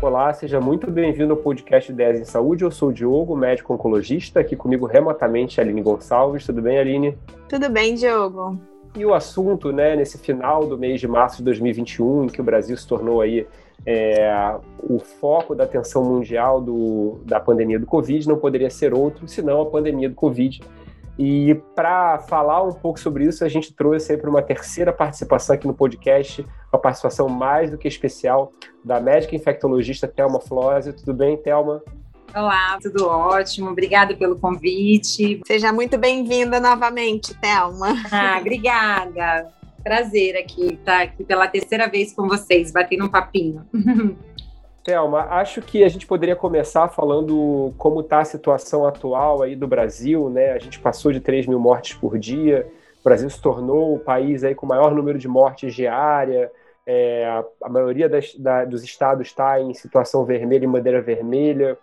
Olá, seja muito bem-vindo ao podcast Ideias em Saúde. Eu sou o Diogo, médico oncologista, aqui comigo remotamente a Aline Gonçalves. Tudo bem, Aline? Tudo bem, Diogo. E o assunto, né, nesse final do mês de março de 2021, em que o Brasil se tornou aí é, o foco da atenção mundial do, da pandemia do Covid, não poderia ser outro senão a pandemia do Covid. E para falar um pouco sobre isso, a gente trouxe aí para uma terceira participação aqui no podcast, uma participação mais do que especial da médica infectologista Thelma Flósio. Tudo bem, Thelma? Olá, tudo ótimo. Obrigada pelo convite. Seja muito bem-vinda novamente, Thelma. Ah, obrigada. Prazer aqui estar aqui pela terceira vez com vocês, batendo um papinho. Thelma, acho que a gente poderia começar falando como está a situação atual aí do Brasil, né? A gente passou de 3 mil mortes por dia, o Brasil se tornou o país aí com o maior número de mortes diária, é, a, a, maioria das, da, dos estados está em situação vermelha e bandeira vermelha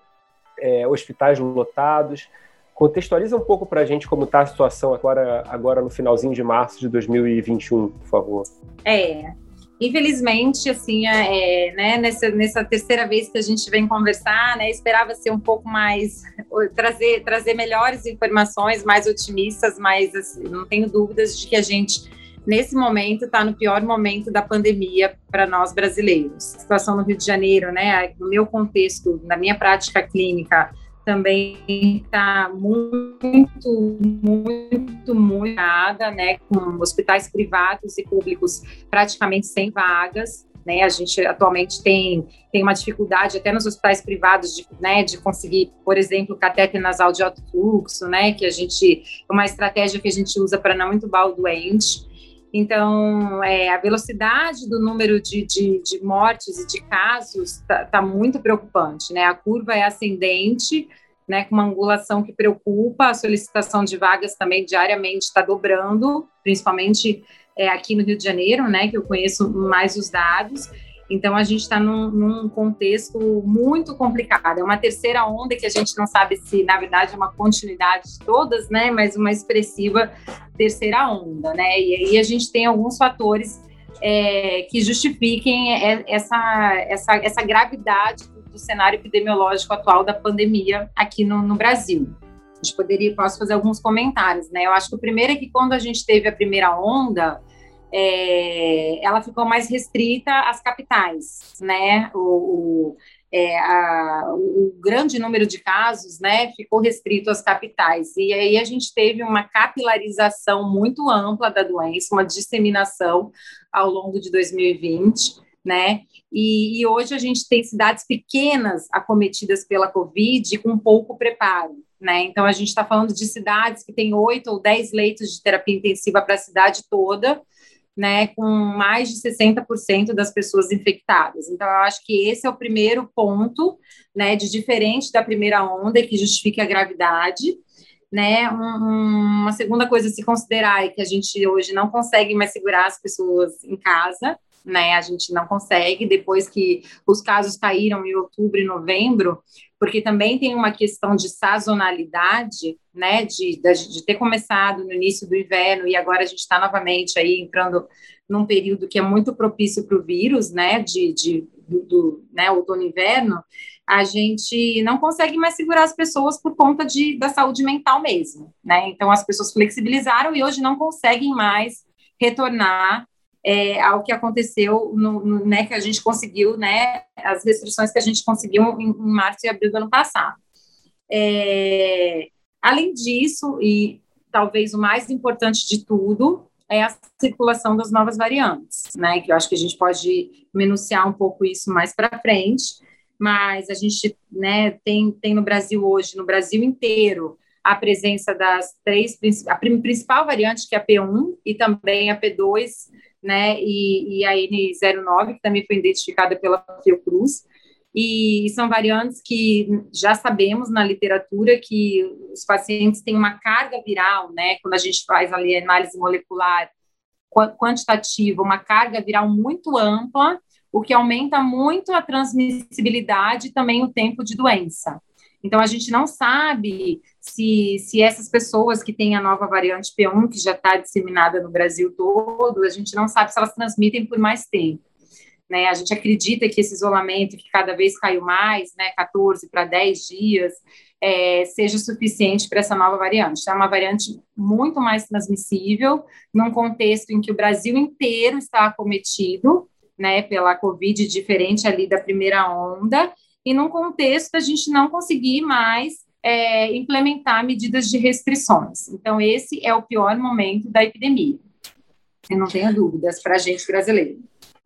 é, hospitais lotados. Contextualiza um pouco para a gente como está a situação agora, agora no finalzinho de março de 2021, por favor. É, infelizmente, assim, é, né, nessa, nessa terceira vez que a gente vem conversar, né, esperava ser um pouco mais, trazer, trazer melhores informações, mais otimistas, mas assim, não tenho dúvidas de que a gente nesse momento está no pior momento da pandemia para nós brasileiros. A situação no Rio de Janeiro, né, no meu contexto, na minha prática clínica, também está muito, muito, muito né, com hospitais privados e públicos praticamente sem vagas. Né, a gente atualmente tem, tem uma dificuldade até nos hospitais privados de, né, de conseguir, por exemplo, catéter nasal de alto fluxo, né, que a gente é uma estratégia que a gente usa para não entubar o doente. Então, é, a velocidade do número de, de, de mortes e de casos está tá muito preocupante, né? A curva é ascendente, né, com uma angulação que preocupa, a solicitação de vagas também diariamente está dobrando, principalmente é, aqui no Rio de Janeiro, né, que eu conheço mais os dados, então, a gente está num, num, contexto muito complicado. É uma terceira onda que a gente não sabe se, na verdade, é uma continuidade de todas, né? Mas uma expressiva terceira onda, né? E aí a gente tem alguns fatores é, que justifiquem essa, essa, essa gravidade do, do, cenário epidemiológico atual da pandemia aqui no, no Brasil. A gente poderia, posso fazer alguns comentários, né? Eu acho que o primeiro é que quando a gente teve a primeira onda, é, ela ficou mais restrita às capitais, né? O, o, é, a, o, grande número de casos, né, ficou restrito às capitais. E aí a gente teve uma capilarização muito ampla da doença, uma disseminação ao longo de 2020, né? E, e hoje a gente tem cidades pequenas acometidas pela Covid com pouco preparo. Né? Então, a gente está falando de cidades que têm oito ou dez leitos de terapia intensiva para a cidade toda, né, com mais de 60% das pessoas infectadas. Então, eu acho que esse é o primeiro ponto, né, de diferente da primeira onda que justifica a gravidade. Né, um, uma segunda coisa a se considerar é que a gente hoje não consegue mais segurar as pessoas em casa, né? A gente não consegue, depois que os casos caíram em outubro e novembro, porque também tem uma questão de sazonalidade, né? De, de, de ter começado no início do inverno e agora a gente está novamente aí entrando num período que é muito propício para o vírus, né? De, de do, do né, outono inverno, a gente não consegue mais segurar as pessoas por conta de, da saúde mental mesmo, né? Então as pessoas flexibilizaram e hoje não conseguem mais retornar é, ao que aconteceu, no, no, né, que a gente conseguiu, né, as restrições que a gente conseguiu em, em março e abril do ano passado. É, além disso, e talvez o mais importante de tudo, é a circulação das novas variantes, né, que eu acho que a gente pode menunciar um pouco isso mais para frente, mas a gente, né, tem, tem no Brasil hoje, no Brasil inteiro, a presença das três, a principal variante, que é a P1, e também a P2, né, e, e a N09, que também foi identificada pela Fiocruz, e são variantes que já sabemos na literatura que os pacientes têm uma carga viral, né, quando a gente faz ali análise molecular quantitativa, uma carga viral muito ampla, o que aumenta muito a transmissibilidade e também o tempo de doença. Então, a gente não sabe se, se essas pessoas que têm a nova variante P1, que já está disseminada no Brasil todo, a gente não sabe se elas transmitem por mais tempo. Né? A gente acredita que esse isolamento, que cada vez caiu mais, né, 14 para 10 dias, é, seja suficiente para essa nova variante. É uma variante muito mais transmissível, num contexto em que o Brasil inteiro está acometido né, pela Covid, diferente ali da primeira onda, e num contexto a gente não conseguir mais é, implementar medidas de restrições. Então, esse é o pior momento da epidemia. Eu não tenho dúvidas para a gente brasileiro.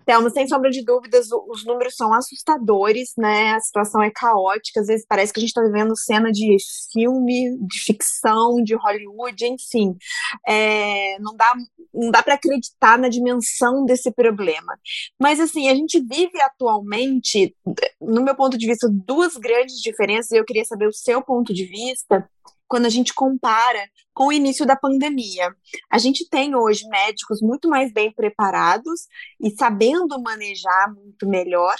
Thelma, sem sombra de dúvidas, os números são assustadores, né? A situação é caótica, às vezes parece que a gente está vivendo cena de filme, de ficção, de Hollywood, enfim. É, não dá, não dá para acreditar na dimensão desse problema. Mas, assim, a gente vive atualmente, no meu ponto de vista, duas grandes diferenças, e eu queria saber o seu ponto de vista quando a gente compara com o início da pandemia. A gente tem hoje médicos muito mais bem preparados e sabendo manejar muito melhor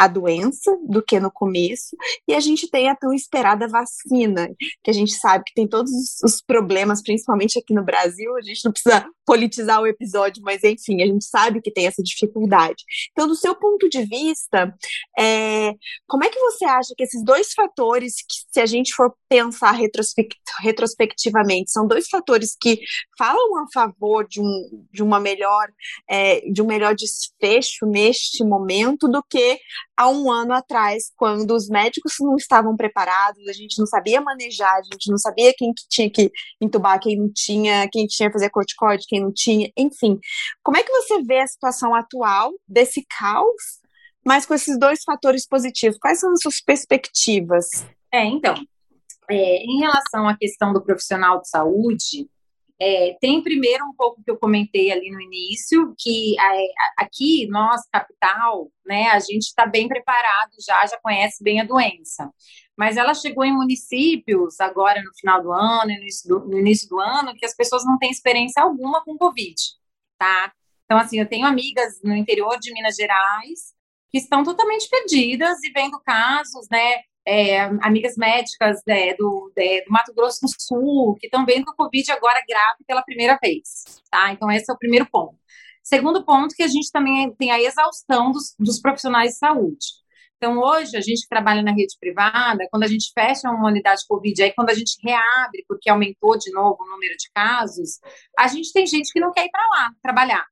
a doença do que no começo, e a gente tem a tão esperada vacina, que a gente sabe que tem todos os problemas, principalmente aqui no Brasil, a gente não precisa politizar o episódio, mas enfim, a gente sabe que tem essa dificuldade. Então, do seu ponto de vista, é, como é que você acha que esses dois fatores, que se a gente for pensar retrospect retrospectivamente, são dois fatores que falam a favor de, um, de uma melhor, é, de um melhor desfecho neste momento do que há um ano atrás, quando os médicos não estavam preparados, a gente não sabia manejar, a gente não sabia quem que tinha que entubar, quem não tinha, quem tinha que fazer corticóide, quem não tinha, enfim. Como é que você vê a situação atual desse caos, mas com esses dois fatores positivos? Quais são as suas perspectivas? É, então, é, em relação à questão do profissional de saúde, é, tem primeiro um pouco que eu comentei ali no início, que é, aqui, nós, capital, né, a gente está bem preparado já, já conhece bem a doença. Mas ela chegou em municípios, agora no final do ano, no início do, no início do ano, que as pessoas não têm experiência alguma com Covid, tá? Então, assim, eu tenho amigas no interior de Minas Gerais que estão totalmente perdidas e vendo casos, né, é, amigas médicas é, do, é, do, Mato Grosso do Sul, que estão vendo o Covid agora grave pela primeira vez, tá? Então, esse é o primeiro ponto. Segundo ponto, que a gente também tem a exaustão dos, dos profissionais de saúde. Então, hoje, a gente trabalha na rede privada, quando a gente fecha uma unidade Covid, aí quando a gente reabre, porque aumentou de novo o número de casos, a gente tem gente que não quer ir para lá trabalhar,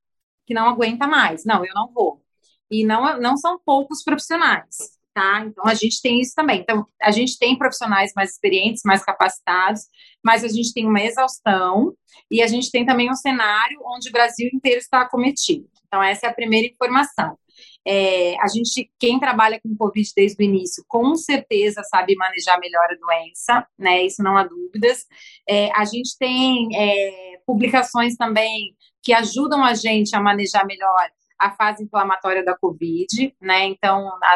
que não aguenta mais. Não, eu não vou. E não, não são poucos profissionais tá? Então a gente tem isso também. Então a gente tem profissionais mais experientes, mais capacitados, mas a gente tem uma exaustão e a gente tem também um cenário onde o Brasil inteiro está acometido. Então essa é a primeira informação. É, a gente, quem trabalha com Covid desde o início, com certeza sabe manejar melhor a doença, né? Isso não há dúvidas. É, a gente tem é, publicações também que ajudam a gente a manejar melhor a fase inflamatória da Covid, né? Então, a,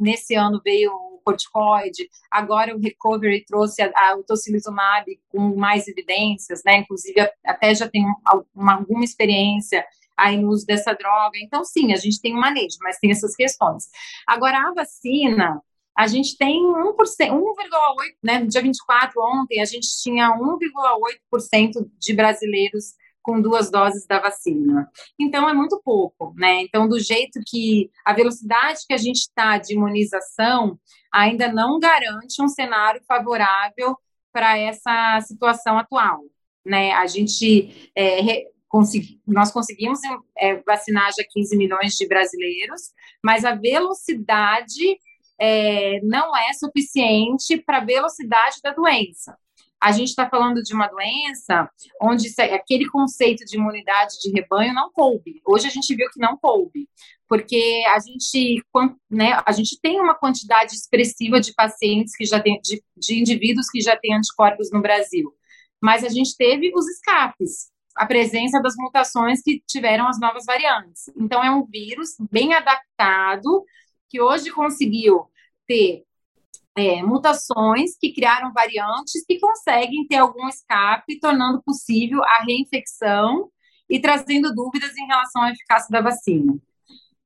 nesse ano veio o corticoide, agora o recovery trouxe a, a, o tocilizumab com mais evidências, né? Inclusive, até já tem uma, alguma experiência aí no uso dessa droga. Então, sim, a gente tem um manejo, mas tem essas questões. Agora, a vacina, a gente tem 1%, 1,8%, né? No dia 24, ontem, a gente tinha 1,8% de brasileiros com duas doses da vacina. Então, é muito pouco, né? Então, do jeito que a velocidade que a gente está de imunização ainda não garante um cenário favorável para essa situação atual, né? A gente é, consegui, nós conseguimos é, vacinar já 15 milhões de brasileiros, mas a velocidade é, não é suficiente para a velocidade da doença a gente está falando de uma doença onde aquele conceito de imunidade de rebanho não coube. Hoje a gente viu que não coube, porque a gente, né, a gente tem uma quantidade expressiva de pacientes que já tem, de, de indivíduos que já têm anticorpos no Brasil, mas a gente teve os escapes, a presença das mutações que tiveram as novas variantes. Então é um vírus bem adaptado que hoje conseguiu ter é, mutações que criaram variantes que conseguem ter algum escape, tornando possível a reinfecção e trazendo dúvidas em relação à eficácia da vacina.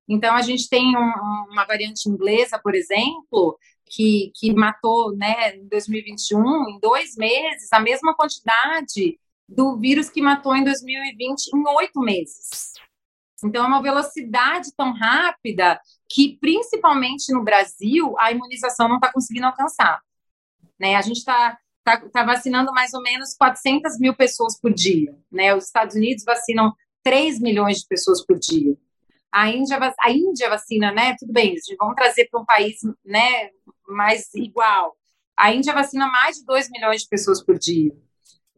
Então, a gente tem um, uma variante inglesa, por exemplo, que, que matou né, em 2021, em dois meses, a mesma quantidade do vírus que matou em 2020 em oito meses. Então, é uma velocidade tão rápida que, principalmente no Brasil, a imunização não está conseguindo alcançar. Né? A gente está tá, tá vacinando mais ou menos 400 mil pessoas por dia. Né? Os Estados Unidos vacinam 3 milhões de pessoas por dia. A Índia, a Índia vacina, né? Tudo bem, vamos trazer para um país né, mais igual. A Índia vacina mais de 2 milhões de pessoas por dia.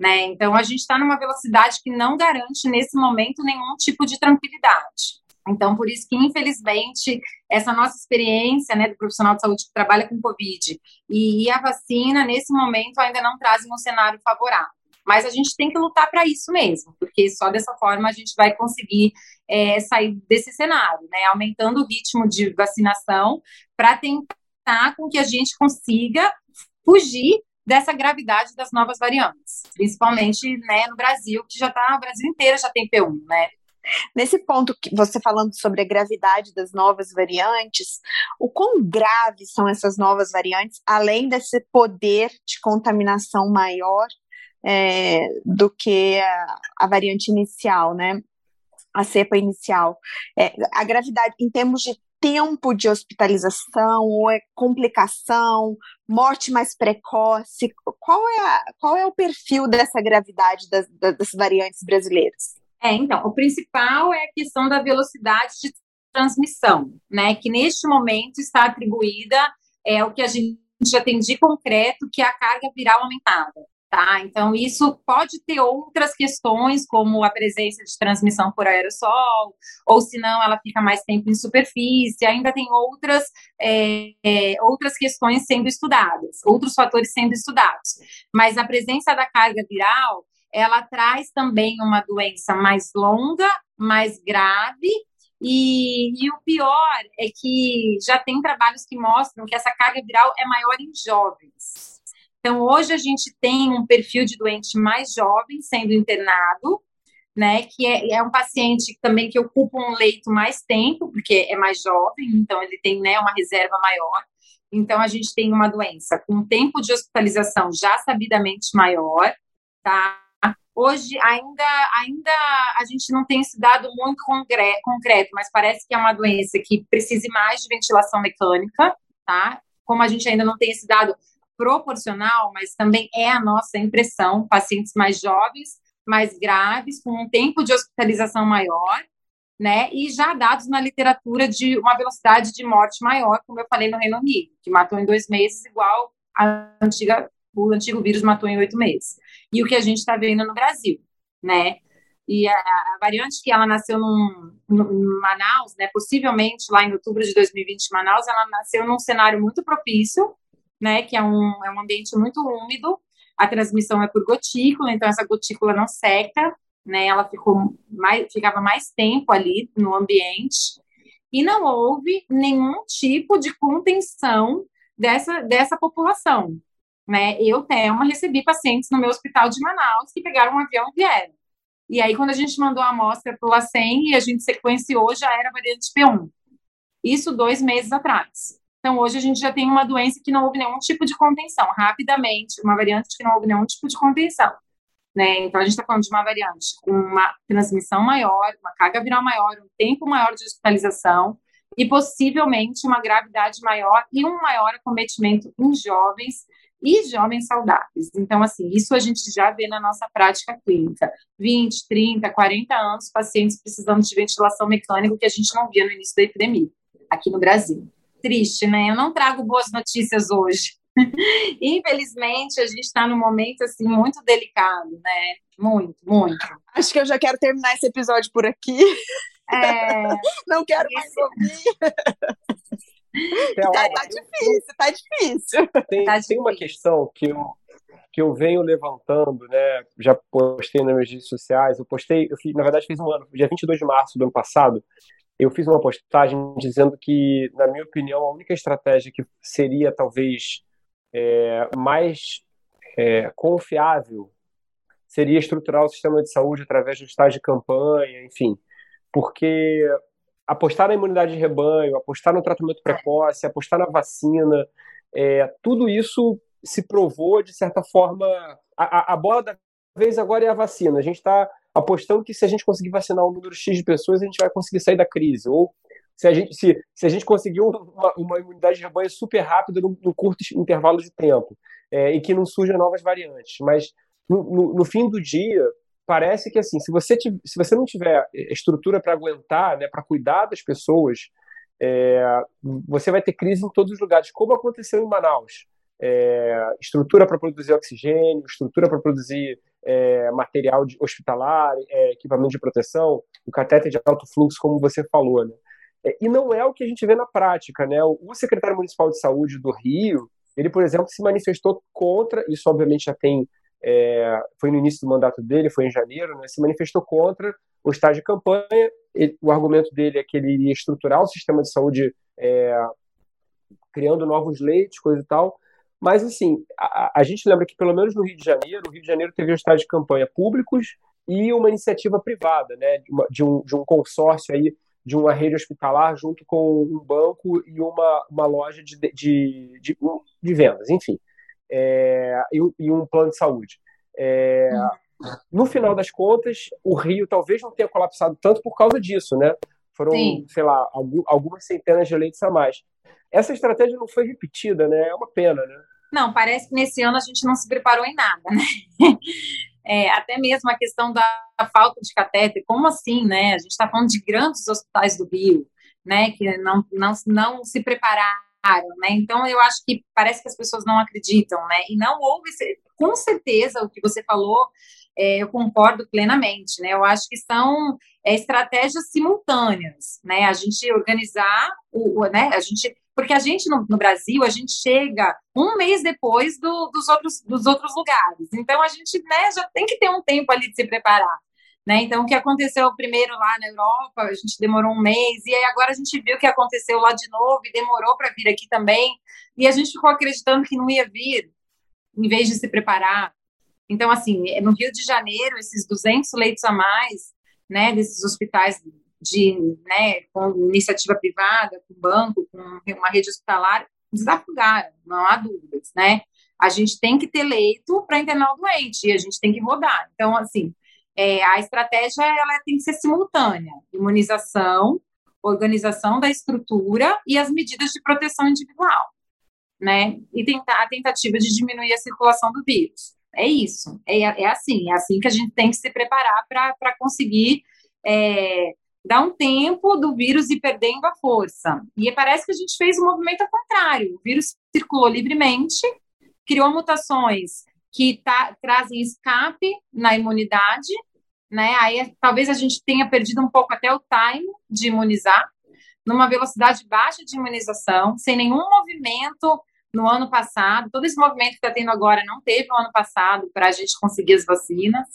Né? Então, a gente está numa velocidade que não garante, nesse momento, nenhum tipo de tranquilidade. Então, por isso que, infelizmente, essa nossa experiência né, do profissional de saúde que trabalha com Covid e, a vacina, nesse momento, ainda não trazem um cenário favorável. Mas a gente tem que lutar para isso mesmo, porque só dessa forma a gente vai conseguir é, sair desse cenário, né? Aumentando o ritmo de vacinação para tentar com que a gente consiga fugir dessa gravidade das novas variantes, principalmente né, no Brasil, que já está, o Brasil inteiro já tem P1, né? Nesse ponto que você falando sobre a gravidade das novas variantes, o quão graves são essas novas variantes, além desse poder de contaminação maior é, do que a, a, variante inicial, né? A cepa inicial. É, a gravidade, em termos de tempo de hospitalização, ou é complicação, morte mais precoce, qual é, a, qual é o perfil dessa gravidade das, das variantes brasileiras? É, então, o principal é a questão da velocidade de transmissão, né? Que neste momento está atribuída é o que a gente já tem de concreto, que é a carga viral aumentada. Tá? Então, isso pode ter outras questões, como a presença de transmissão por aerossol, ou se não, ela fica mais tempo em superfície, ainda tem outras, é, é, outras questões sendo estudadas, outros fatores sendo estudados. Mas a presença da carga viral, ela traz também uma doença mais longa, mais grave, e, e, o pior é que já tem trabalhos que mostram que essa carga viral é maior em jovens. Então, hoje a gente tem um perfil de doente mais jovem sendo internado, né, que é, é um paciente também que ocupa um leito mais tempo, porque é mais jovem, então ele tem, né, uma reserva maior. Então, a gente tem uma doença com tempo de hospitalização já sabidamente maior, tá? Hoje, ainda, ainda a gente não tem esse dado muito concreto, mas parece que é uma doença que precise mais de ventilação mecânica, tá? Como a gente ainda não tem esse dado proporcional, mas também é a nossa impressão, pacientes mais jovens, mais graves, com um tempo de hospitalização maior, né? E já dados na literatura de uma velocidade de morte maior, como eu falei no Reino Unido, que matou em dois meses, igual a antiga, o antigo vírus matou em oito meses. E o que a gente está vendo no Brasil, né? E a, a, variante que ela nasceu num, Manaus, né? Possivelmente lá em outubro de 2020 em Manaus, ela nasceu num cenário muito propício né, que é um, é um ambiente muito úmido, a transmissão é por gotícula, então essa gotícula não seca, né, ela ficou mais, ficava mais tempo ali no ambiente, e não houve nenhum tipo de contenção dessa, dessa população. Né? Eu, Thelma, recebi pacientes no meu hospital de Manaus que pegaram um avião e vieram. E aí, quando a gente mandou a amostra para o LACEN e a gente sequenciou, já era variante P1. Isso dois meses atrás. Então, hoje a gente já tem uma doença que não houve nenhum tipo de contenção, rapidamente, uma variante que não houve nenhum tipo de contenção. Né? Então, a gente está falando de uma variante com uma transmissão maior, uma carga viral maior, um tempo maior de hospitalização e possivelmente uma gravidade maior e um maior acometimento em jovens e jovens saudáveis. Então, assim, isso a gente já vê na nossa prática clínica. 20, 30, 40 anos, pacientes precisando de ventilação mecânica, que a gente não via no início da epidemia, aqui no Brasil triste, né? Eu não trago boas notícias hoje. Infelizmente, a gente está num momento assim muito delicado, né? Muito, muito. Acho que eu já quero terminar esse episódio por aqui. É... Não quero mais ouvir. Tá, tá, difícil, tá difícil. Tem, tá tem uma questão que eu, que eu venho levantando, né? Já postei nas redes sociais. Eu postei, eu fiz, na verdade, fiz um ano, dia 22 de março do ano passado eu fiz uma postagem dizendo que, na minha opinião, a única estratégia que seria talvez é, mais é, confiável seria estruturar o sistema de saúde através do estágio de campanha, enfim, porque apostar na imunidade de rebanho, apostar no tratamento precoce, apostar na vacina, é, tudo isso se provou, de certa forma, a, a bola da vez agora é a vacina. A gente está apostando que se a gente conseguir vacinar um número X de pessoas, a gente vai conseguir sair da crise. Ou se a gente, se, se a gente conseguiu uma, uma imunidade de rebanho super rápida num, curto intervalo de tempo é, e que não surjam novas variantes. Mas no, no, no, fim do dia, parece que assim, se você, se você não tiver estrutura para aguentar, né, para cuidar das pessoas, é, você vai ter crise em todos os lugares, como aconteceu em Manaus. É, estrutura para produzir oxigênio, estrutura para produzir é, material hospitalar, é, equipamento de proteção, o catéter de alto fluxo, como você falou, né? É, e não é o que a gente vê na prática, né? O secretário municipal de saúde do Rio, ele, por exemplo, se manifestou contra, isso obviamente já tem, é, foi no início do mandato dele, foi em janeiro, né? Se manifestou contra o estágio de campanha. Ele, o argumento dele é que ele iria estruturar o sistema de saúde é, criando novos leitos, coisa e tal. Mas, assim, a, a, gente lembra que, pelo menos no Rio de Janeiro, o Rio de Janeiro teve um estágio de campanha públicos e uma iniciativa privada, né, de, uma, de, um, de um consórcio aí, de uma rede hospitalar junto com um banco e uma, uma loja de, de, de, de vendas, enfim, é, e, e, um plano de saúde. É, no final das contas, o Rio talvez não tenha colapsado tanto por causa disso, né? Foram, Sim. sei lá, algumas centenas de leitos a mais. Essa estratégia não foi repetida, né? É uma pena, né? Não, parece que nesse ano a gente não se preparou em nada, né? É, até mesmo a questão da falta de catéter, como assim, né? A gente está falando de grandes hospitais do Rio, né? Que não, não, não se prepararam, né? Então eu acho que parece que as pessoas não acreditam, né? E não houve, com certeza, o que você falou, é, eu concordo plenamente, né? Eu acho que são é, estratégias simultâneas, né? A gente organizar o, o né? A gente porque a gente no, no, Brasil a gente chega um mês depois do, dos, outros, dos outros lugares. Então a gente né, já tem que ter um tempo ali de se preparar. Né? Então, o que aconteceu primeiro lá na Europa, a gente demorou um mês, e aí agora a gente viu o que aconteceu lá de novo e demorou para vir aqui também, e a gente ficou acreditando que não ia vir, em vez de se preparar. Então, assim, no Rio de Janeiro, esses 200 leitos a mais, né, desses hospitais de, né, com iniciativa privada, com banco, com uma rede hospitalar, desafogaram, não há dúvidas, né? A gente tem que ter leito para internar o doente e a gente tem que rodar. Então, assim, é, a estratégia ela tem que ser simultânea: imunização, organização da estrutura e as medidas de proteção individual, né? E tentar a tentativa de diminuir a circulação do vírus. É isso, é, é assim, é assim que a gente tem que se preparar para conseguir é, dá um tempo do vírus ir perdendo a força. E parece que a gente fez um movimento ao contrário. O vírus circulou livremente, criou mutações que tá, trazem escape na imunidade, né? Aí talvez a gente tenha perdido um pouco até o time de imunizar, numa velocidade baixa de imunização, sem nenhum movimento no ano passado. Todo esse movimento que está tendo agora não teve no ano passado para a gente conseguir as vacinas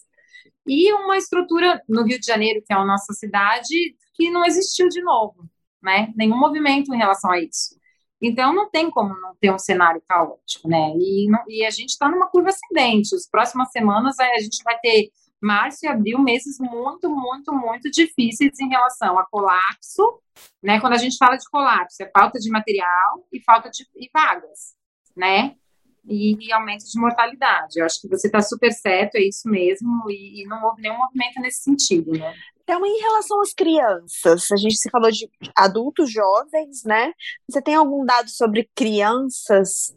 e uma estrutura no Rio de Janeiro, que é a nossa cidade, que não existiu de novo, né? Nenhum movimento em relação a isso. Então, não tem como não ter um cenário caótico, né? E, e a gente está numa curva ascendente. As próximas semanas a gente vai ter março e abril, meses muito, muito, muito difíceis em relação a colapso, né? Quando a gente fala de colapso, é falta de material e falta de e vagas, né? e aumento de mortalidade. Eu acho que você está super certo, é isso mesmo, e, e, não houve nenhum movimento nesse sentido, né? Então, em relação às crianças, a gente se falou de adultos jovens, né? Você tem algum dado sobre crianças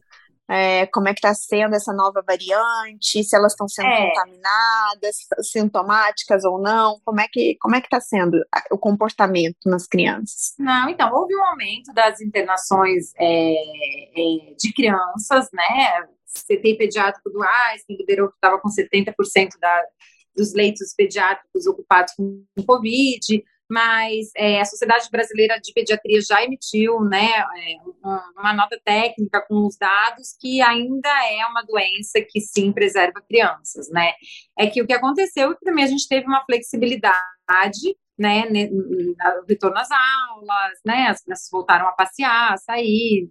é, como é que está sendo essa nova variante, se elas estão sendo é. contaminadas, sintomáticas ou não, como é que como é que está sendo o comportamento nas crianças? Não, então houve um aumento das internações é, é de crianças, né? CTI pediátrico do Einstein liberou que estava com 70% da, dos leitos pediátricos ocupados com Covid mas é, a Sociedade Brasileira de Pediatria já emitiu né, é, uma nota técnica com os dados que ainda é uma doença que sim preserva crianças, né? É que o que aconteceu é que também a gente teve uma flexibilidade, né, no retorno às aulas, né, as crianças voltaram a passear, a sair,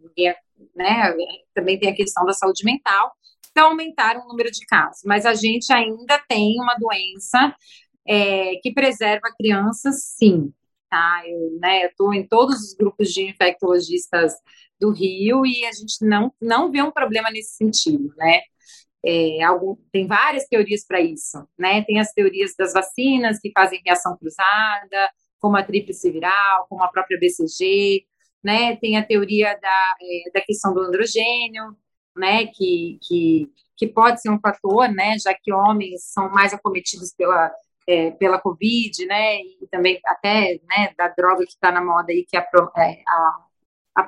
né, também tem a questão da saúde mental, então aumentaram o número de casos, mas a gente ainda tem uma doença é, que preserva crianças, sim. tá? Eu, né, tô em todos os grupos de infectologistas do Rio e a gente não, não vê um problema nesse sentido, né? É, algum, tem várias teorias para isso, né? Tem as teorias das vacinas que fazem reação cruzada, como a tríplice viral, como a própria BCG, né? Tem a teoria da, é, da questão do androgênio, né? Que, que, que pode ser um fator, né? Já que homens são mais acometidos pela, é, pela Covid, né? E também até né, da droga que está na moda aí, que é a, é, a, a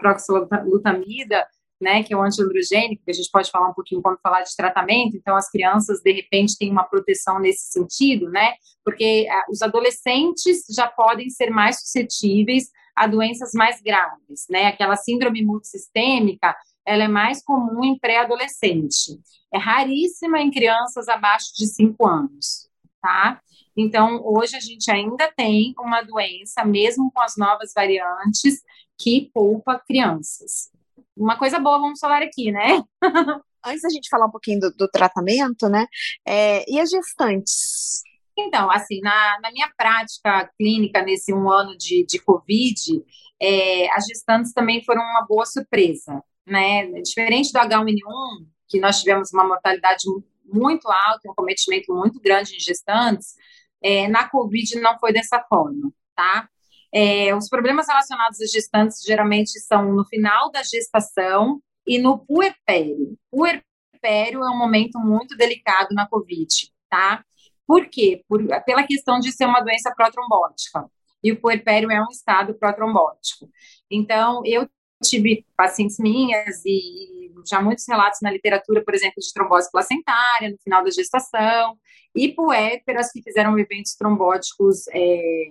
né, que é o antiandrogênico, que a gente pode falar um pouquinho quando falar de tratamento, então as crianças, de repente, têm uma proteção nesse sentido, né, porque ah, os adolescentes já podem ser mais suscetíveis a doenças mais graves, né, aquela síndrome multissistêmica, ela é mais comum em pré-adolescente, é raríssima em crianças abaixo de 5 anos, tá? Então, hoje a gente ainda tem uma doença, mesmo com as novas variantes, que poupa crianças uma coisa boa, vamos falar aqui, né? Antes da gente falar um pouquinho do, do tratamento, né? É, e as gestantes? Então, assim, na, na, minha prática clínica nesse um ano de, de Covid, é, as gestantes também foram uma boa surpresa, né? Diferente do H1N1, que nós tivemos uma mortalidade muito alta, um cometimento muito grande em gestantes, é, na Covid não foi dessa forma, tá? É, os problemas relacionados às gestantes geralmente são no final da gestação e no puerpério. Puerpério é um momento muito delicado na COVID, tá? Por quê? Por, pela questão de ser uma doença protrombótica. E o puerpério é um estado protrombótico. Então, eu tive pacientes minhas e já muitos relatos na literatura, por exemplo, de trombose placentária no final da gestação, e puérperas que fizeram eventos trombóticos é,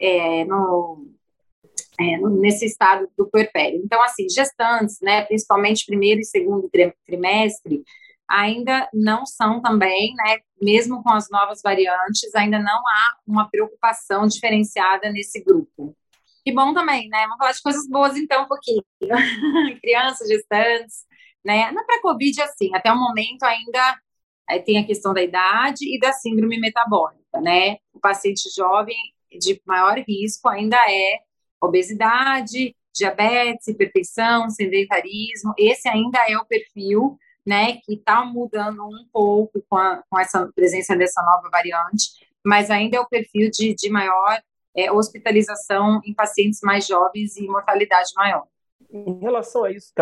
é, no, é, nesse estado do puerpério. Então, assim, gestantes, né, principalmente primeiro e segundo trimestre, ainda não são também, né, mesmo com as novas variantes, ainda não há uma preocupação diferenciada nesse grupo. Que bom também, né? Vamos falar de coisas boas então um pouquinho. Crianças, gestantes, né? Na pré-Covid, assim, até o momento ainda é, tem a questão da idade e da síndrome metabólica, né? O paciente jovem de maior risco ainda é obesidade, diabetes, hipertensão, sedentarismo. Esse ainda é o perfil, né, que está mudando um pouco com, a, com, essa presença dessa nova variante, mas ainda é o perfil de, de maior é, hospitalização em pacientes mais jovens e mortalidade maior. Em relação a isso,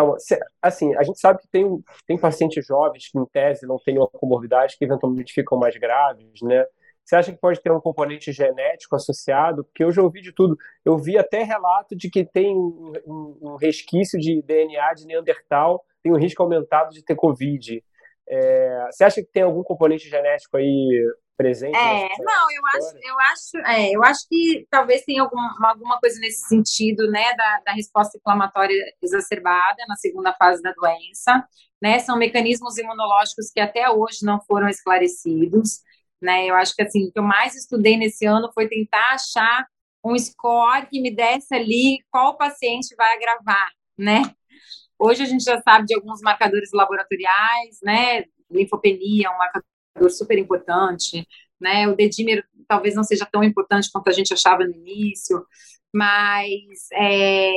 assim, a gente sabe que tem, tem pacientes jovens que, em tese, não têm uma comorbidade, que eventualmente ficam mais graves, né? Você acha que pode ter um componente genético associado? Porque eu já ouvi de tudo. Eu vi até relato de que tem um, um resquício de DNA de Neandertal, tem um risco aumentado de ter Covid. É, você acha que tem algum componente genético aí presente? É, não, eu acho, eu acho, é, eu acho que talvez tenha alguma, alguma coisa nesse sentido, né, da, da resposta inflamatória exacerbada na segunda fase da doença, né, são mecanismos imunológicos que até hoje não foram esclarecidos, né? Eu acho que assim, o que eu mais estudei nesse ano foi tentar achar um score que me desse ali qual paciente vai agravar, né? Hoje a gente já sabe de alguns marcadores laboratoriais, né? Linfopenia, um marcador super importante, né? O dedímero talvez não seja tão importante quanto a gente achava no início, mas é,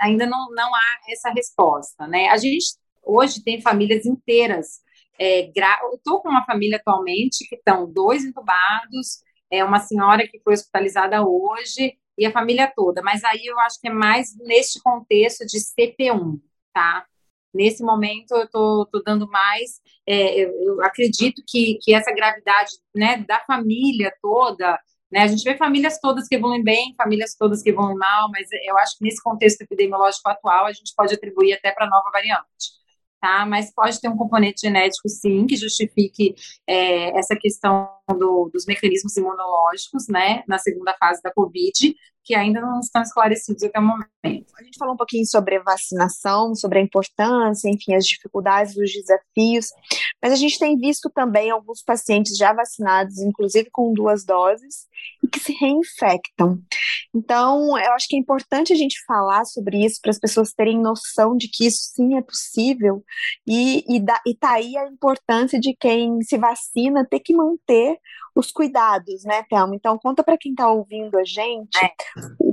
ainda não, não há essa resposta, né? A gente hoje tem famílias inteiras é, gra... Eu estou com uma família atualmente que estão dois entubados, é uma senhora que foi hospitalizada hoje e a família toda. Mas aí eu acho que é mais neste contexto de CP1, tá? Nesse momento eu tô, tô dando mais, é, eu, acredito que, que essa gravidade, né, da família toda, né, a gente vê famílias todas que evoluem bem, famílias todas que evoluem mal, mas eu acho que nesse contexto epidemiológico atual a gente pode atribuir até para nova variante tá? Mas pode ter um componente genético, sim, que justifique é, essa questão do, dos mecanismos imunológicos, né, na segunda fase da Covid, que ainda não estão esclarecidos até o momento. A gente falou um pouquinho sobre vacinação, sobre a importância, enfim, as dificuldades, os desafios, mas a gente tem visto também alguns pacientes já vacinados, inclusive com duas doses, e que se reinfectam. Então, eu acho que é importante a gente falar sobre isso para as pessoas terem noção de que isso sim é possível e, e, da, e tá aí a importância de quem se vacina ter que manter os cuidados, né, Thelma? Então, conta para quem está ouvindo a gente é.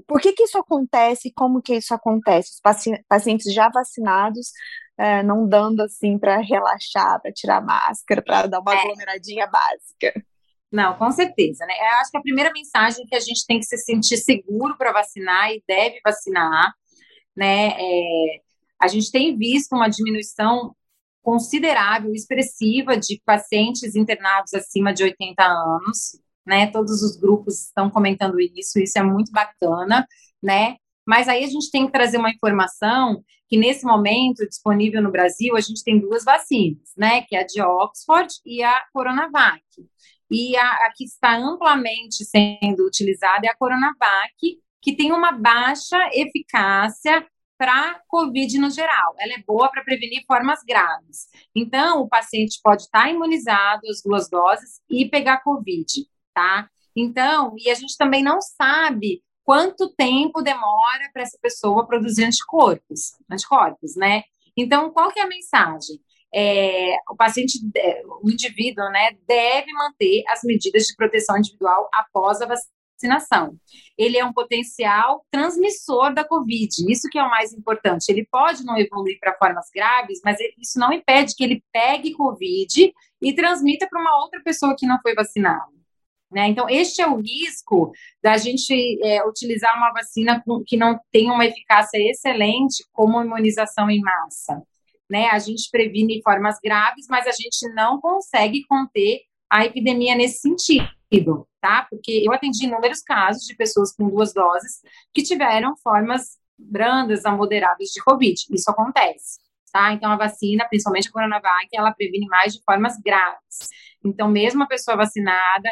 por que, que isso acontece e como que isso acontece. Os pacientes já vacinados é, não dando assim para relaxar, para tirar máscara, para dar uma é. aglomeradinha básica. Não, com certeza, né? Eu acho que a primeira mensagem é que a gente tem que se sentir seguro para vacinar e deve vacinar, né? É, a gente tem visto uma diminuição considerável, expressiva de pacientes internados acima de 80 anos, né? Todos os grupos estão comentando isso, isso é muito bacana, né? Mas aí a gente tem que trazer uma informação que nesse momento disponível no Brasil a gente tem duas vacinas, né? Que é a de Oxford e a Coronavac. E a, a que está amplamente sendo utilizada é a Coronavac, que tem uma baixa eficácia para COVID no geral. Ela é boa para prevenir formas graves. Então, o paciente pode estar tá imunizado as duas doses e pegar COVID, tá? Então, e a gente também não sabe quanto tempo demora para essa pessoa produzir anticorpos, anticorpos, né? Então, qual que é a mensagem? É, o paciente, o indivíduo, né, deve manter as medidas de proteção individual após a vacinação vacinação. Ele é um potencial transmissor da Covid, isso que é o mais importante. Ele pode não evoluir para formas graves, mas isso não impede que ele pegue Covid e transmita para uma outra pessoa que não foi vacinada. Né? Então, este é o risco da gente é, utilizar uma vacina que não tem uma eficácia excelente como imunização em massa. Né? A gente previne formas graves, mas a gente não consegue conter a epidemia nesse sentido tá? Porque eu atendi inúmeros casos de pessoas com duas doses que tiveram formas brandas a moderadas de Covid. Isso acontece, tá? Então, a vacina, principalmente a Coronavac, ela previne mais de formas graves. Então, mesmo a pessoa vacinada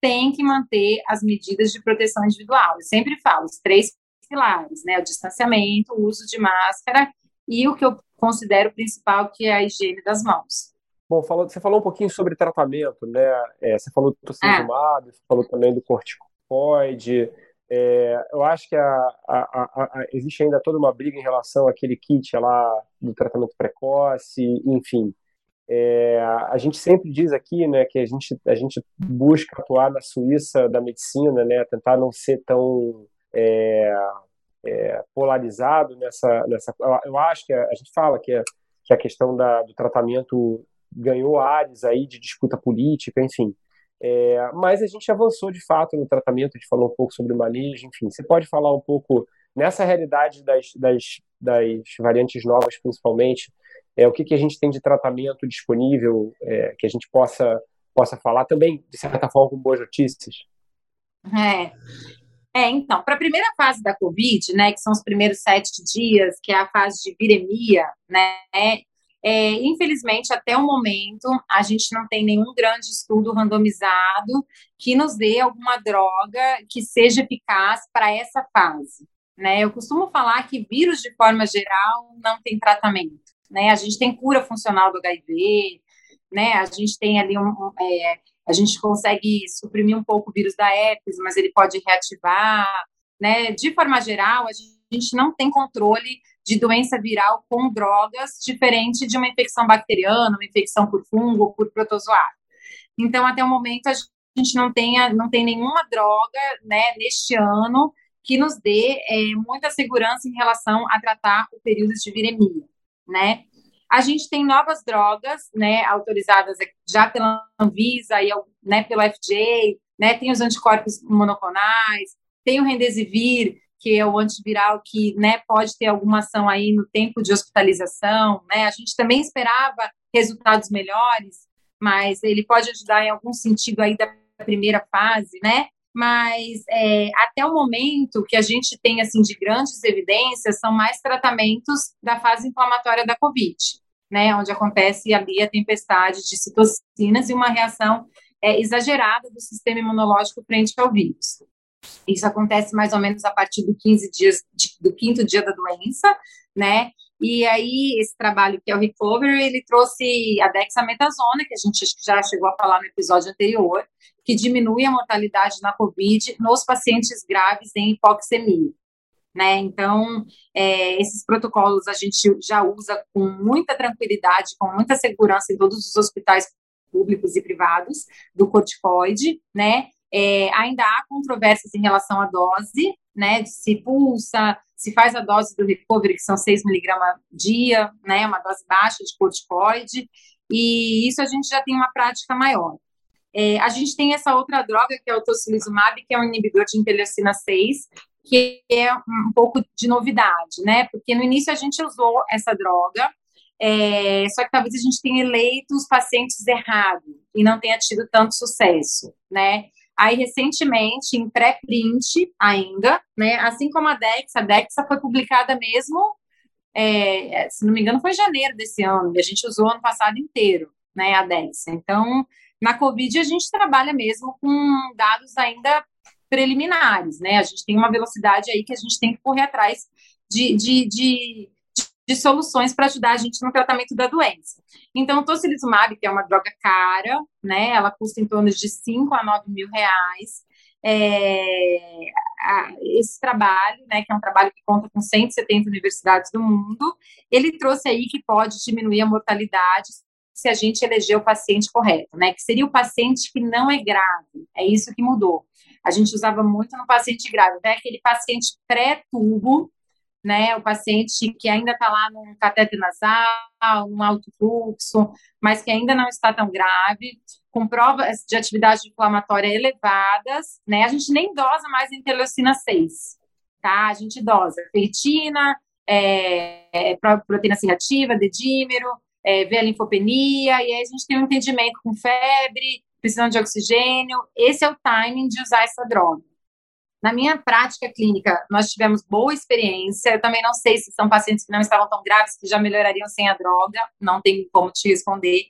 tem que manter as medidas de proteção individual. Eu sempre falo, os três pilares, né? O distanciamento, o uso de máscara e o que eu considero principal, que é a higiene das mãos. Bom, falou, você falou um pouquinho sobre tratamento, né? É, você falou do tocilizumab, é. você falou também do corticoide. É, eu acho que a, a, a, existe ainda toda uma briga em relação àquele kit lá do tratamento precoce, enfim. É, a gente sempre diz aqui, né, que a gente, a gente busca atuar na Suíça da medicina, né, tentar não ser tão é, é, polarizado nessa, nessa. Eu acho que a, a gente fala que, que a questão da, do tratamento ganhou áreas aí de disputa política, enfim. É, mas a gente avançou de fato no tratamento, a gente falou um pouco sobre manejo, enfim. Você pode falar um pouco nessa realidade das, das, das variantes novas, principalmente, é, o que, que a gente tem de tratamento disponível é, que a gente possa, possa falar também, de certa forma, com boas notícias? É. É, então, para a primeira fase da Covid, né, que são os primeiros sete dias, que é a fase de viremia, né, é, infelizmente, até o momento, a gente não tem nenhum grande estudo randomizado que nos dê alguma droga que seja eficaz para essa fase. Né? Eu costumo falar que vírus, de forma geral, não tem tratamento. Né? A gente tem cura funcional do HIV, né? a gente tem ali um. um é, a gente consegue suprimir um pouco o vírus da herpes, mas ele pode reativar. Né? De forma geral, a gente não tem controle de doença viral com drogas, diferente de uma infecção bacteriana, uma infecção por fungo por protozoário. Então, até o momento, a gente não tem, não tem nenhuma droga né, neste ano que nos dê é, muita segurança em relação a tratar o período de viremia, né? A gente tem novas drogas, né, autorizadas já pela Anvisa e né, pelo FDA, né, tem os anticorpos monoclonais, tem o Remdesivir, que é o antiviral que né, pode ter alguma ação aí no tempo de hospitalização. Né? A gente também esperava resultados melhores, mas ele pode ajudar em algum sentido aí da primeira fase, né? Mas é, até o momento que a gente tem assim de grandes evidências são mais tratamentos da fase inflamatória da COVID, né? Onde acontece ali a tempestade de citocinas e uma reação é, exagerada do sistema imunológico frente ao vírus. Isso acontece mais ou menos a partir do 15 dias, do quinto dia da doença, né? E aí, esse trabalho que é o Recovery, ele trouxe a dexametasona, que a gente já chegou a falar no episódio anterior, que diminui a mortalidade na COVID nos pacientes graves em hipoxemia. Né? Então, é, esses protocolos a gente já usa com muita tranquilidade, com muita segurança em todos os hospitais públicos e privados do corticoide, né? É, ainda há controvérsias em relação à dose, né? Se pulsa, se faz a dose do recovery, que são 6 miligramas dia, né? Uma dose baixa de corticoide, e isso a gente já tem uma prática maior. É, a gente tem essa outra droga, que é o tocilizumab, que é um inibidor de interleucina 6, que é um pouco de novidade, né? Porque no início a gente usou essa droga, é, só que talvez a gente tenha eleito os pacientes errados e não tenha tido tanto sucesso, né? Aí, recentemente, em pré-print ainda, né? Assim como a Dexa, a Dexa foi publicada mesmo, é, se não me engano, foi janeiro desse ano, e a gente usou ano passado inteiro, né? A Dexa. Então, na Covid, a gente trabalha mesmo com dados ainda preliminares, né? A gente tem uma velocidade aí que a gente tem que correr atrás de, de, de, de soluções para ajudar a gente no tratamento da doença. Então, o tocilizumab, que é uma droga cara, né? Ela custa em torno de 5 a 9 mil reais. É, a, esse trabalho, né, que é um trabalho que conta com 170 universidades do mundo, ele trouxe aí que pode diminuir a mortalidade se a gente eleger o paciente correto, né? Que seria o paciente que não é grave. É isso que mudou. A gente usava muito no paciente grave, né? Aquele paciente pré-tubo, né? O paciente que ainda está lá num cateter nasal, um alto fluxo, mas que ainda não está tão grave, com provas de atividade inflamatória elevadas, né? A gente nem dosa mais interleucina 6, tá? A gente dosa ferritina, é, é, proteína C reativa, dedímero, é, ver a linfopenia, e aí a gente tem um entendimento com febre, precisando de oxigênio. Esse é o timing de usar essa droga. Na minha prática clínica, nós tivemos boa experiência. Eu também não sei se são pacientes que não estavam tão graves, que já melhorariam sem a droga, não tem como te responder.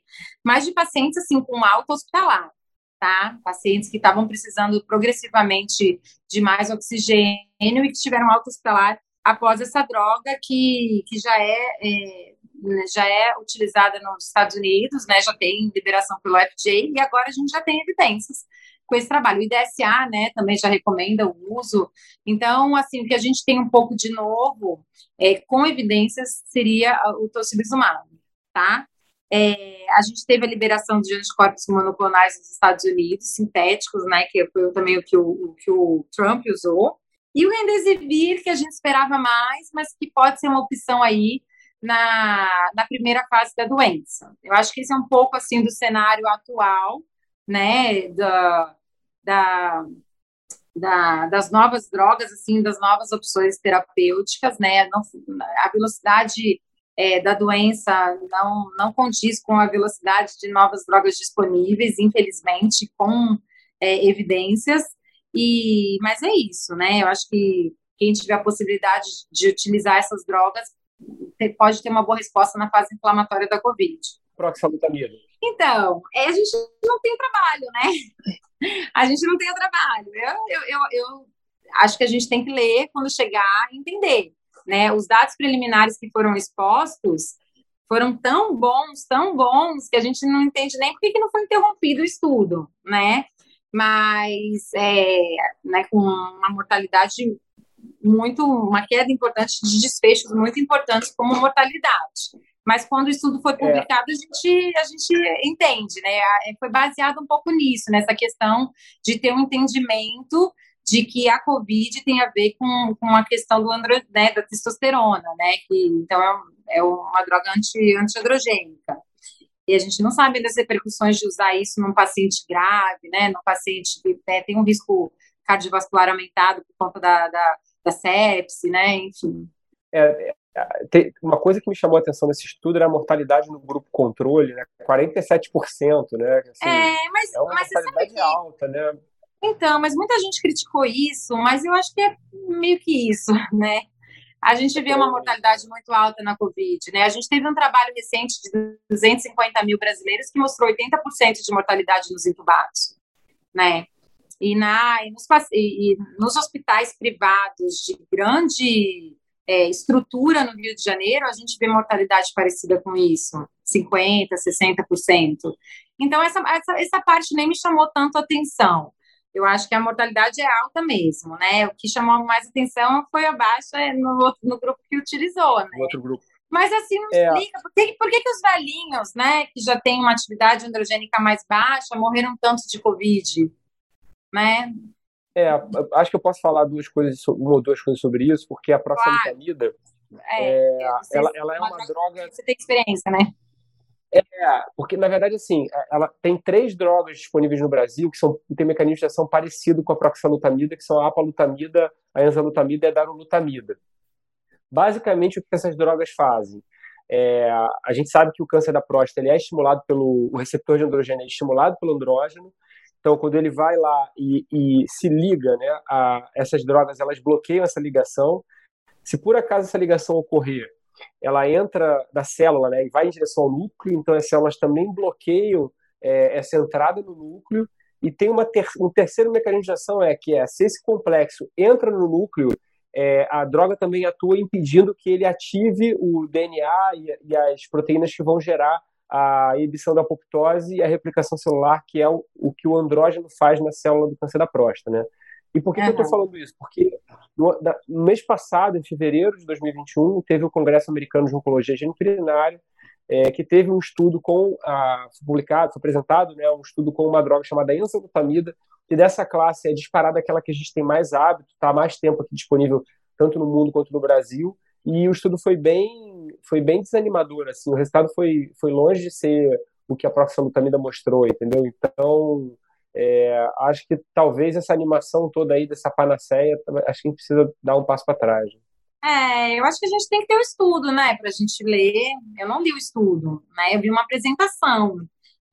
Mas de pacientes, assim, com alta hospitalar, tá? Pacientes que estavam precisando progressivamente de mais oxigênio e que tiveram alta hospitalar após essa droga, que, que já é, é né, já é utilizada nos Estados Unidos, né, já tem liberação pelo FDA, e agora a gente já tem evidências com esse trabalho. O IDSA, né, também já recomenda o uso. Então, assim, o que a gente tem um pouco de novo, é, com evidências, seria o tocilizumab, tá? É, a gente teve a liberação de anticorpos monoclonais nos Estados Unidos, sintéticos, né, que foi também o que o, o que o Trump usou. E o Remdesivir, que a gente esperava mais, mas que pode ser uma opção aí na, na primeira fase da doença. Eu acho que esse é um pouco assim do cenário atual, né, da, da, da, das novas drogas, assim, das novas opções terapêuticas, né, não, a velocidade é, da doença não, não condiz com a velocidade de novas drogas disponíveis, infelizmente, com é, evidências, e, mas é isso, né, eu acho que quem tiver a possibilidade de utilizar essas drogas pode ter uma boa resposta na fase inflamatória da Covid. Proxalutamida. Então, é, a gente não tem trabalho, né? A gente não tem trabalho. Eu, eu, eu, eu acho que a gente tem que ler quando chegar e entender. Né? Os dados preliminares que foram expostos foram tão bons, tão bons, que a gente não entende nem por que não foi interrompido o estudo, né? Mas é, né, com uma mortalidade muito uma queda importante de desfechos muito importantes como mortalidade. Mas quando o estudo foi é. publicado, é. a, gente, a gente entende, né? É, foi baseado um pouco nisso, nessa questão de ter um entendimento de que a COVID tem a ver com, com a questão do andro, né, da testosterona, né? Que, então, é, é uma droga anti, antiandrogênica. E a gente não sabe das repercussões de usar isso num paciente grave, né? Num paciente que né, tem um risco cardiovascular aumentado por conta da, da da sepse, né? Enfim. É, é, uma coisa que me chamou a atenção nesse estudo era a mortalidade no grupo controle, né? 47%, né? Assim, é, mas, é uma mas mortalidade alta, né? Então, mas muita gente criticou isso, mas eu acho que é meio que isso, né? A gente vê uma mortalidade muito alta na Covid, né? A gente teve um trabalho recente de 250 mil brasileiros que mostrou 80% de mortalidade nos intubados, né? E, na, e, nos, e nos hospitais privados de grande é, estrutura no Rio de Janeiro, a gente vê mortalidade parecida com isso, 50%, 60%. Então, essa, essa, essa parte nem me chamou tanto atenção. Eu acho que a mortalidade é alta mesmo, né? O que chamou mais atenção foi a baixa no, no grupo que utilizou, né? outro grupo. Mas assim, não é. explica por, que, por que, que os velhinhos, né, que já têm uma atividade androgênica mais baixa, morreram tanto de Covid, né? É, acho que eu posso falar duas coisas, uma ou duas coisas sobre isso, porque a proxalutamida, claro. é, é, ela, ela é uma, droga... Você tem experiência, né? É, porque na verdade, assim, ela tem três drogas disponíveis no Brasil que são tem mecanismos de ação parecido com a proxalutamida, que são a apalutamida, a enzalutamida e a darolutamida. Basicamente, o que essas drogas fazem? É, a gente sabe que o câncer da próstata ele é estimulado pelo o receptor de androgênio, é estimulado pelo andrógeno. Então, quando ele vai lá e, e se liga, né, a essas drogas, elas bloqueiam essa ligação. Se por acaso essa ligação ocorrer ela entra da célula né, e vai em direção ao núcleo, então as células também bloqueiam é, essa entrada no núcleo. E tem uma ter, um terceiro mecanismo de ação é que é se esse complexo entra no núcleo, é, a droga também atua impedindo que ele ative o DNA e, e, as proteínas que vão gerar a inibição da apoptose e a replicação celular, que é o, o que o andrógeno faz na célula do câncer da próstata, né? E por que, uhum. que eu estou falando isso? Porque no, da, no, mês passado, em fevereiro de 2021, teve o Congresso Americano de Oncologia Genitorinária, é, que teve um estudo com, a, foi publicado, foi apresentado, né, um estudo com uma droga chamada enzalutamida, que dessa classe é disparada aquela que a gente tem mais hábito, está há mais tempo aqui disponível, tanto no mundo quanto no Brasil, e o estudo foi bem, foi bem desanimador, assim, o resultado foi, foi longe de ser o que a proxalutamida mostrou, entendeu? Então, é, acho que talvez essa animação toda aí dessa panaceia, acho que a gente precisa dar um passo para trás. É, eu acho que a gente tem que ter o um estudo, né, para a gente ler. Eu não li o estudo, né, eu vi uma apresentação,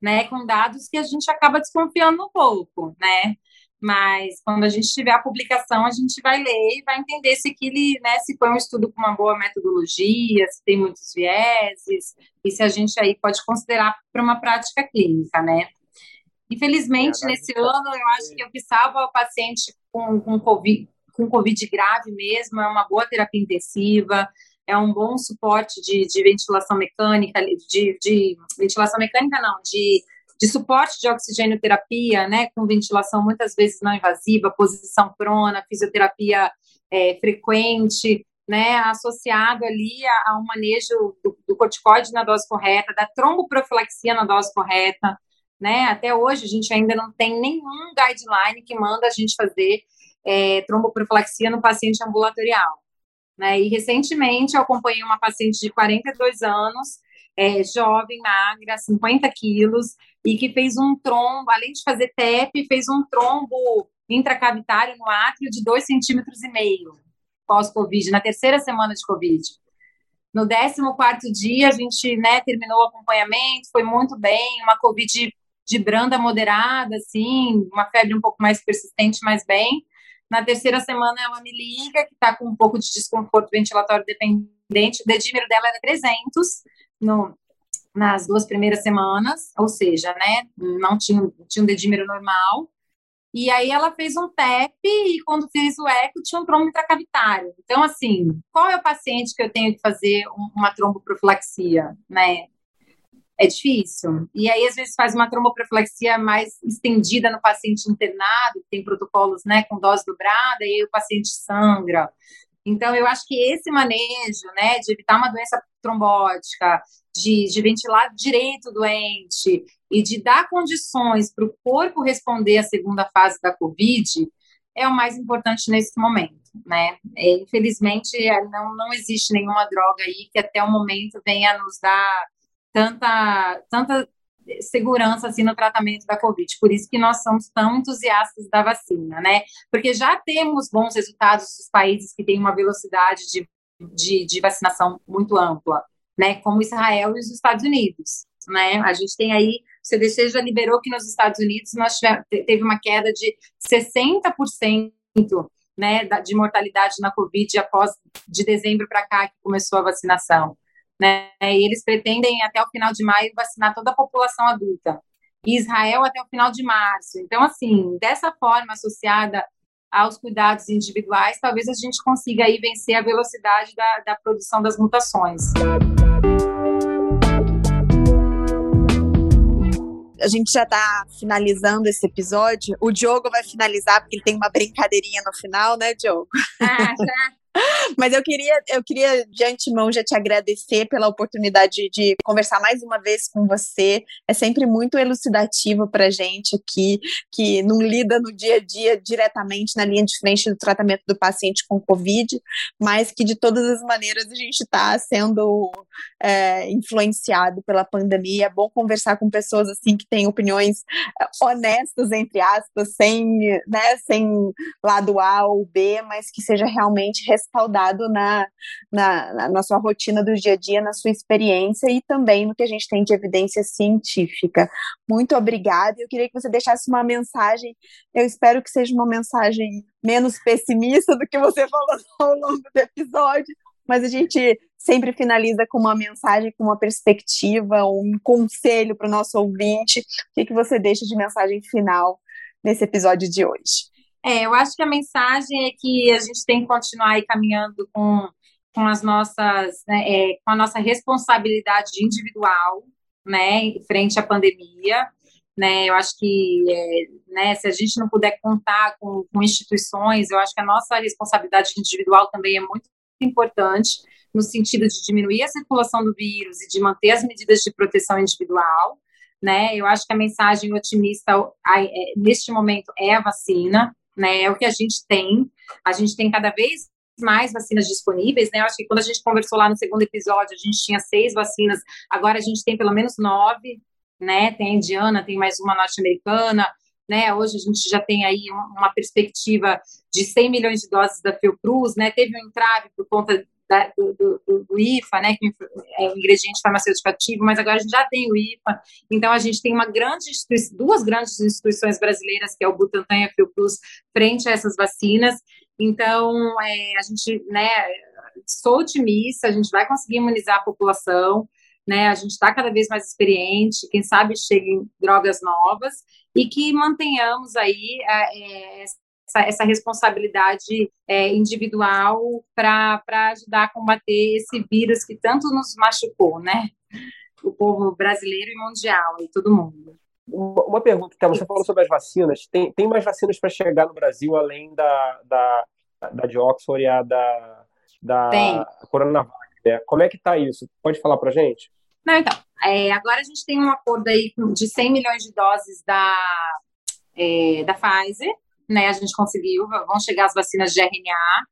né, com dados que a gente acaba desconfiando um pouco, né, mas quando a gente tiver a publicação, a gente vai ler e vai entender se aquele, né, se foi um estudo com uma boa metodologia, se tem muitos vieses, e se a gente aí pode considerar para uma prática clínica, né. Infelizmente, é, nesse ano, eu acho que o que salva o paciente com, com, COVID, com Covid grave mesmo é uma boa terapia intensiva, é um bom suporte de, de ventilação mecânica, de, de, ventilação mecânica não, de, de suporte de oxigênio terapia, né, com ventilação muitas vezes não invasiva, posição prona, fisioterapia é, frequente, né, associado ali a, a um manejo do, do corticoide na dose correta, da tromboprofilaxia na dose correta, né? Até hoje a gente ainda não tem nenhum guideline que manda a gente fazer é, tromboprofilaxia no paciente ambulatorial. Né? E recentemente eu acompanhei uma paciente de 42 anos, é, jovem, magra, 50 quilos, e que fez um trombo, além de fazer TEP, fez um trombo intracavitário no átrio de 2,5 centímetros e meio pós-Covid, na terceira semana de Covid. No 14 dia, a gente né, terminou o acompanhamento, foi muito bem, uma Covid de branda moderada, assim, uma febre um pouco mais persistente, mas bem. Na terceira semana, ela me liga que está com um pouco de desconforto ventilatório dependente. O dedímero dela era 300 no, nas duas primeiras semanas, ou seja, né, não tinha, tinha um dedímero normal. E aí ela fez um TEP e quando fez o eco tinha um trombo intracavitário. Então, assim, qual é o paciente que eu tenho que fazer uma tromboprofilaxia, né? é difícil. E aí, às vezes, faz uma tromboprofilaxia mais estendida no paciente internado, tem protocolos né, com dose dobrada, e aí o paciente sangra. Então, eu acho que esse manejo, né, de evitar uma doença trombótica, de, de ventilar direito o doente e de dar condições para o corpo responder à segunda fase da COVID é o mais importante nesse momento, né? É, infelizmente, não, não existe nenhuma droga aí que até o momento venha nos dar tanta, tanta segurança assim no tratamento da Covid. Por isso que nós somos tão entusiastas da vacina, né? Porque já temos bons resultados dos países que têm uma velocidade de, de, de vacinação muito ampla, né? Como Israel e os Estados Unidos, né? A gente tem aí, o CDC já liberou que nos Estados Unidos nós tivemos, teve uma queda de 60% né, de mortalidade na Covid após de dezembro para cá que começou a vacinação né? E eles pretendem até o final de maio vacinar toda a população adulta. Israel até o final de março. Então, assim, dessa forma associada aos cuidados individuais, talvez a gente consiga aí vencer a velocidade da, da produção das mutações. a gente já está finalizando esse episódio. O Diogo vai finalizar, porque ele tem uma brincadeirinha no final, né, Diogo? Ah, já, Mas eu queria, eu queria de antemão já te agradecer pela oportunidade de conversar mais uma vez com você. É sempre muito elucidativo para gente aqui, que não lida no dia a dia diretamente na linha de frente do tratamento do paciente com Covid, mas que de todas as maneiras a gente está sendo é, influenciado pela pandemia. É bom conversar com pessoas assim que têm opiniões é, honestas, entre aspas, sem, né, sem lado A ou B, mas que seja realmente respaldado na, na, na sua rotina do dia a dia, na sua experiência e também no que a gente tem de evidência científica. Muito obrigada. Eu queria que você deixasse uma mensagem. Eu espero que seja uma mensagem menos pessimista do que você falou ao longo do episódio, mas a gente sempre finaliza com uma mensagem, com uma perspectiva, um conselho para o nosso ouvinte. O que, que você deixa de mensagem final nesse episódio de hoje? É, eu acho que a mensagem é que a gente tem que continuar aí caminhando com, com as nossas, né, é, com a nossa responsabilidade individual, né, frente à pandemia, né, eu acho que, é, né, se a gente não puder contar com, com instituições, eu acho que a nossa responsabilidade individual também é muito importante, no sentido de diminuir a circulação do vírus e de manter as medidas de proteção individual, né, eu acho que a mensagem otimista é, neste momento é a vacina, né? É o que a gente tem. A gente tem cada vez mais vacinas disponíveis, né? Eu acho que quando a gente conversou lá no segundo episódio, a gente tinha seis vacinas, agora a gente tem pelo menos nove, né? Tem a indiana, tem mais uma norte-americana, né? Hoje a gente já tem aí uma perspectiva de 100 milhões de doses da Fiocruz, né? Teve um entrave por conta da, do, do, do, IFA, né, que é um ingrediente farmacêutico ativo, mas agora a gente já tem o IFA, então a gente tem uma grande duas grandes instituições brasileiras, que é o Butantan e a Fiocruz, frente a essas vacinas, então é, a gente, né, sou otimista, a gente vai conseguir imunizar a população, né, a gente está cada vez mais experiente, quem sabe cheguem drogas novas, e que mantenhamos aí é, essa, essa responsabilidade é, individual para ajudar a combater esse vírus que tanto nos machucou, né? O povo brasileiro e mundial, e todo mundo. Uma pergunta, então, você falou sobre as vacinas. Tem, tem mais vacinas para chegar no Brasil além da, da, da de Oxford e a da, da Coronavac? Né? Como é que está isso? Pode falar para gente? Não, então, é, agora a gente tem um acordo aí de 100 milhões de doses da, é, da Pfizer, né? A gente conseguiu, vão chegar as vacinas de RNA.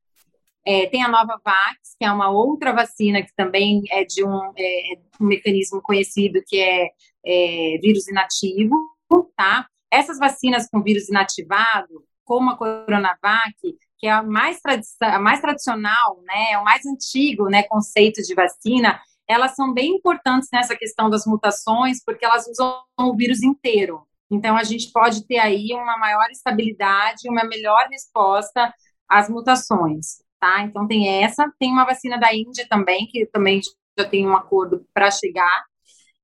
É, tem a nova Vax, que é uma outra vacina que também é de um, é, um mecanismo conhecido que é, é, vírus inativo, tá? Essas vacinas com vírus inativado, como a Coronavac, que é a mais, a mais tradicional, né, é o mais antigo, né, conceito de vacina, elas são bem importantes nessa questão das mutações, porque elas usam o vírus inteiro, então, a gente pode ter aí uma maior estabilidade, uma melhor resposta às mutações, tá? Então, tem essa. Tem uma vacina da Índia também, que também já tem um acordo para chegar,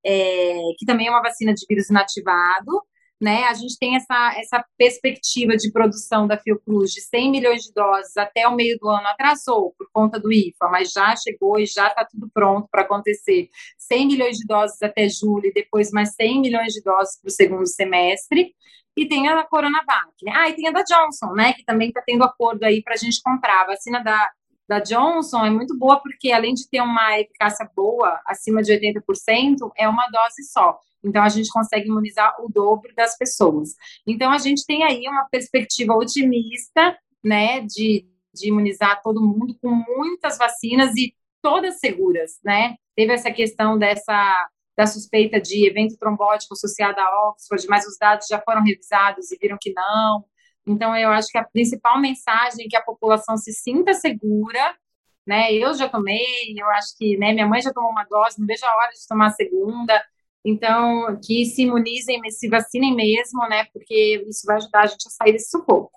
é, que também é uma vacina de vírus inativado, né? A gente tem essa, essa perspectiva de produção da Fiocruz de 100 milhões de doses até o meio do ano, atrasou por conta do IFA, mas já chegou e já está tudo pronto para acontecer. 100 milhões de doses até julho e depois mais 100 milhões de doses para o segundo semestre. E tem a Coronavac, né? Ah, e tem a da Johnson, né? Que também está tendo acordo aí para a gente comprar. A vacina da, da Johnson é muito boa porque, além de ter uma eficácia boa, acima de 80%, é uma dose só. Então, a gente consegue imunizar o dobro das pessoas. Então, a gente tem aí uma perspectiva otimista, né, de, de imunizar todo mundo com muitas vacinas e todas seguras, né? Teve essa questão dessa da suspeita de evento trombótico associado a Oxford, mas os dados já foram revisados e viram que não. Então, eu acho que a principal mensagem é que a população se sinta segura, né? Eu já tomei, eu acho que, né, minha mãe já tomou uma dose, não vejo a hora de tomar a segunda. Então, que se imunizem, se vacinem mesmo, né? Porque isso vai ajudar a gente a sair desse sufoco.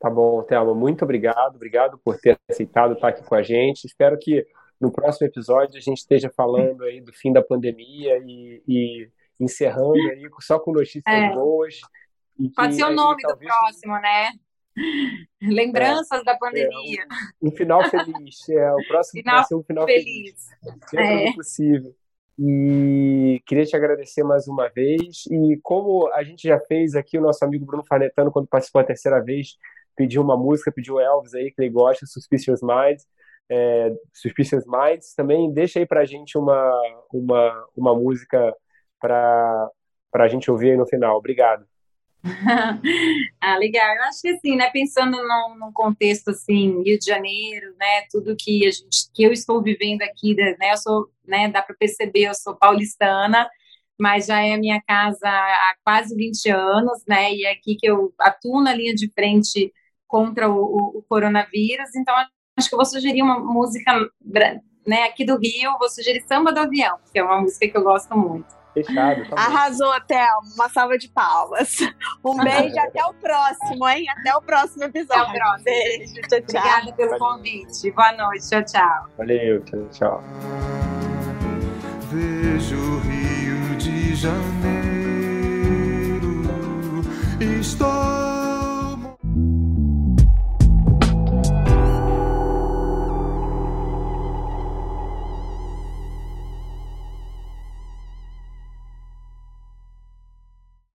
Tá bom, Thelma, muito obrigado. Obrigado por ter aceitado estar aqui com a gente. Espero que no próximo episódio a gente esteja falando aí do fim da pandemia e, e encerrando aí só com notícias é. boas. Pode ser o nome do próximo, né? Lembranças é, da pandemia. É, um, um, final feliz. É, o próximo final vai ser um final feliz. feliz. É. possível. E queria te agradecer mais uma vez. E como a gente já fez aqui, o nosso amigo Bruno Farnetano, quando participou a terceira vez, pediu uma música, pediu Elvis aí, que ele gosta, Suspicious Minds. é, Suspicious Minds. Também deixa aí pra gente uma, uma, uma música para a gente ouvir aí no final. Obrigado. ah, legal. Eu acho que assim, né, pensando num, num, contexto assim, Rio de Janeiro, né, tudo que a gente, que eu estou vivendo aqui, né, eu sou, né, dá para perceber, eu sou paulistana, mas já é minha casa há quase 20 anos, né, e é aqui que eu atuo na linha de frente contra o, o, o coronavírus, então acho que eu vou sugerir uma música, né, aqui do Rio, vou sugerir Samba do Avião, que é uma música que eu gosto muito. Fechado. Tá Arrasou, Thelma. Uma salva de palmas. Um beijo até o próximo, hein? Até o próximo episódio. Até o próximo. Beijo, tchau, tchau. Obrigada pelo convite. Boa noite. Tchau, tchau. Valeu, tchau, tchau. Vejo o Rio de Janeiro